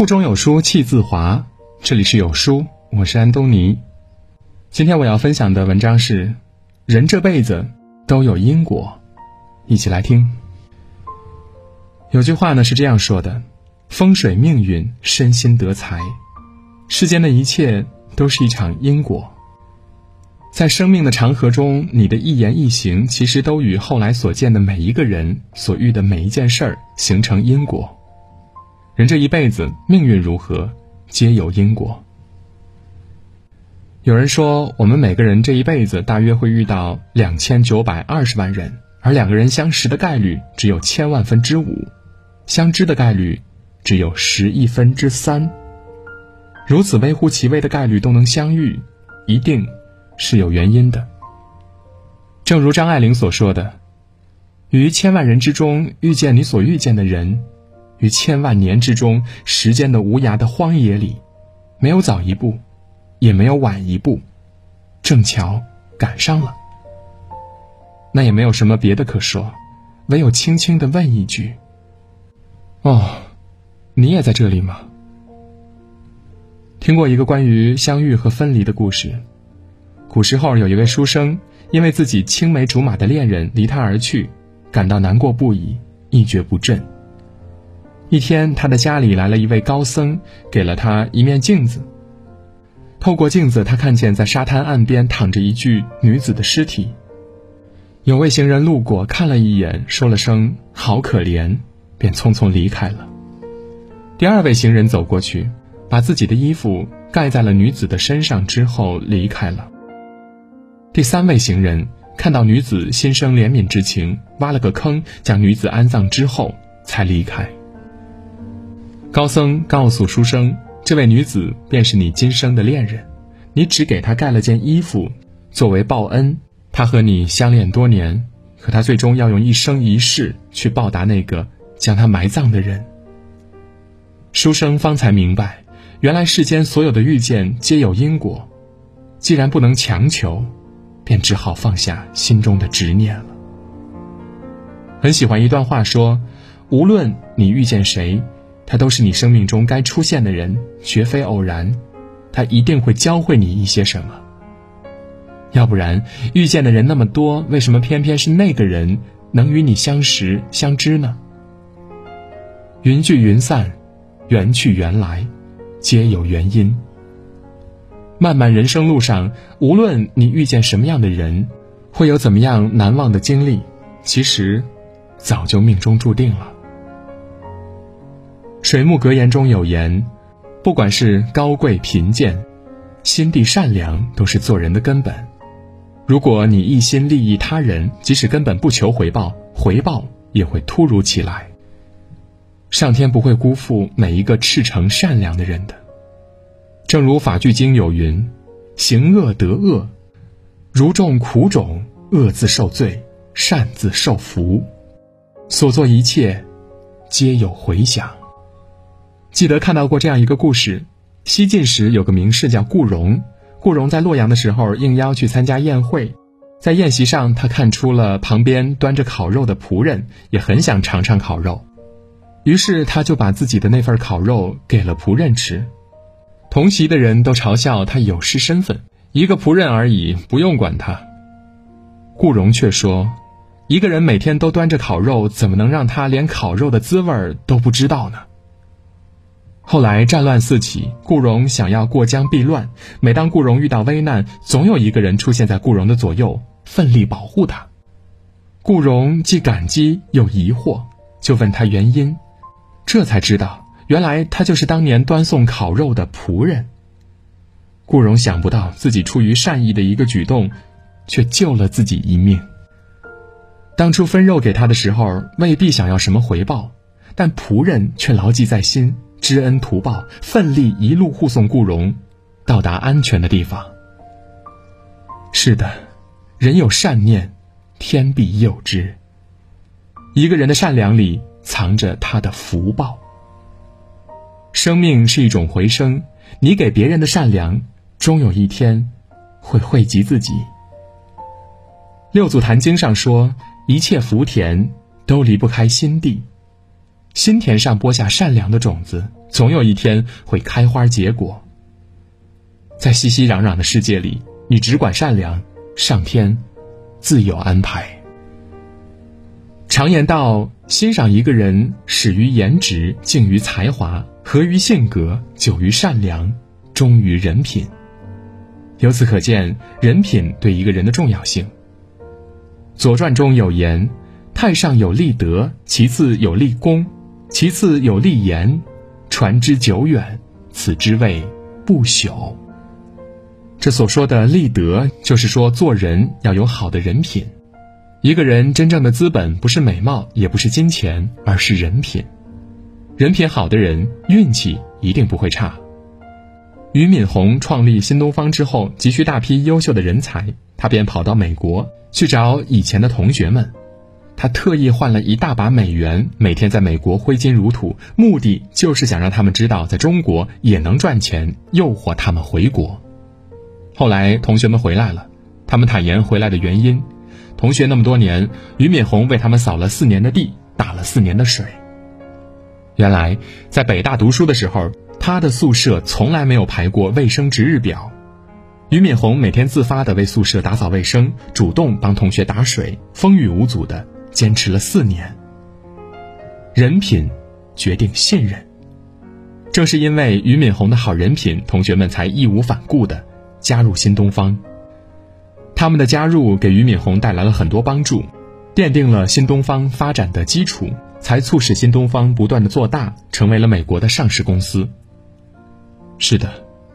腹中有书气自华，这里是有书，我是安东尼。今天我要分享的文章是：人这辈子都有因果，一起来听。有句话呢是这样说的：风水命运，身心得财，世间的一切都是一场因果。在生命的长河中，你的一言一行，其实都与后来所见的每一个人所遇的每一件事儿形成因果。人这一辈子命运如何，皆有因果。有人说，我们每个人这一辈子大约会遇到两千九百二十万人，而两个人相识的概率只有千万分之五，相知的概率只有十亿分之三。如此微乎其微的概率都能相遇，一定是有原因的。正如张爱玲所说的：“于千万人之中遇见你所遇见的人。”于千万年之中，时间的无涯的荒野里，没有早一步，也没有晚一步，正巧赶上了。那也没有什么别的可说，唯有轻轻的问一句：“哦，你也在这里吗？”听过一个关于相遇和分离的故事。古时候有一位书生，因为自己青梅竹马的恋人离他而去，感到难过不已，一蹶不振。一天，他的家里来了一位高僧，给了他一面镜子。透过镜子，他看见在沙滩岸边躺着一具女子的尸体。有位行人路过，看了一眼，说了声“好可怜”，便匆匆离开了。第二位行人走过去，把自己的衣服盖在了女子的身上之后离开了。第三位行人看到女子心生怜悯之情，挖了个坑将女子安葬之后才离开。高僧告诉书生：“这位女子便是你今生的恋人，你只给她盖了件衣服，作为报恩。她和你相恋多年，可她最终要用一生一世去报答那个将她埋葬的人。”书生方才明白，原来世间所有的遇见皆有因果，既然不能强求，便只好放下心中的执念了。很喜欢一段话说：“无论你遇见谁。”他都是你生命中该出现的人，绝非偶然，他一定会教会你一些什么。要不然，遇见的人那么多，为什么偏偏是那个人能与你相识相知呢？云聚云散，缘去缘来，皆有原因。漫漫人生路上，无论你遇见什么样的人，会有怎么样难忘的经历，其实，早就命中注定了。水木格言中有言：“不管是高贵贫贱，心地善良都是做人的根本。如果你一心利益他人，即使根本不求回报，回报也会突如其来。上天不会辜负每一个赤诚善良的人的。正如法句经有云：‘行恶得恶，如种苦种，恶自受罪，善自受福。’所做一切，皆有回响。”记得看到过这样一个故事：西晋时有个名士叫顾荣，顾荣在洛阳的时候应邀去参加宴会，在宴席上他看出了旁边端着烤肉的仆人也很想尝尝烤肉，于是他就把自己的那份烤肉给了仆人吃。同席的人都嘲笑他有失身份，一个仆人而已，不用管他。顾荣却说：“一个人每天都端着烤肉，怎么能让他连烤肉的滋味都不知道呢？”后来战乱四起，顾荣想要过江避乱。每当顾荣遇到危难，总有一个人出现在顾荣的左右，奋力保护他。顾荣既感激又疑惑，就问他原因。这才知道，原来他就是当年端送烤肉的仆人。顾荣想不到自己出于善意的一个举动，却救了自己一命。当初分肉给他的时候，未必想要什么回报，但仆人却牢记在心。知恩图报，奋力一路护送顾荣到达安全的地方。是的，人有善念，天必佑之。一个人的善良里藏着他的福报。生命是一种回声，你给别人的善良，终有一天会惠及自己。六祖坛经上说：“一切福田都离不开心地。”心田上播下善良的种子，总有一天会开花结果。在熙熙攘攘的世界里，你只管善良，上天自有安排。常言道：欣赏一个人，始于颜值，敬于才华，合于性格，久于善良，忠于人品。由此可见，人品对一个人的重要性。《左传》中有言：“太上有立德，其次有立功，其次有立言，传之久远，此之谓不朽。”这所说的立德，就是说做人要有好的人品。一个人真正的资本不是美貌，也不是金钱，而是人品。人品好的人，运气一定不会差。俞敏洪创立新东方之后，急需大批优秀的人才，他便跑到美国去找以前的同学们。他特意换了一大把美元，每天在美国挥金如土，目的就是想让他们知道，在中国也能赚钱，诱惑他们回国。后来同学们回来了，他们坦言回来的原因：同学那么多年，俞敏洪为他们扫了四年的地，打了四年的水。原来在北大读书的时候，他的宿舍从来没有排过卫生值日表。俞敏洪每天自发的为宿舍打扫卫生，主动帮同学打水，风雨无阻的坚持了四年。人品决定信任，正是因为俞敏洪的好人品，同学们才义无反顾的。加入新东方，他们的加入给俞敏洪带来了很多帮助，奠定了新东方发展的基础，才促使新东方不断的做大，成为了美国的上市公司。是的，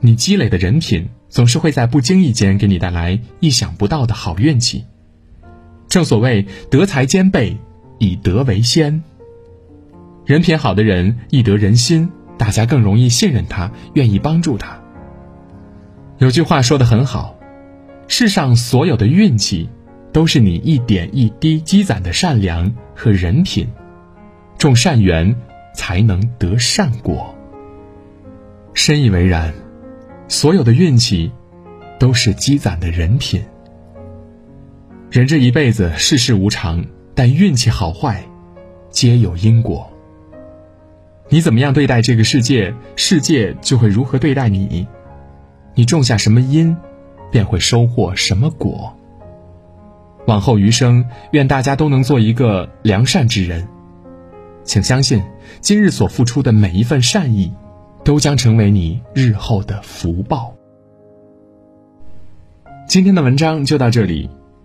你积累的人品总是会在不经意间给你带来意想不到的好运气。正所谓德才兼备，以德为先。人品好的人易得人心，大家更容易信任他，愿意帮助他。有句话说的很好，世上所有的运气，都是你一点一滴积攒的善良和人品。种善缘，才能得善果。深以为然，所有的运气，都是积攒的人品。人这一辈子世事无常，但运气好坏，皆有因果。你怎么样对待这个世界，世界就会如何对待你。你种下什么因，便会收获什么果。往后余生，愿大家都能做一个良善之人。请相信，今日所付出的每一份善意，都将成为你日后的福报。今天的文章就到这里。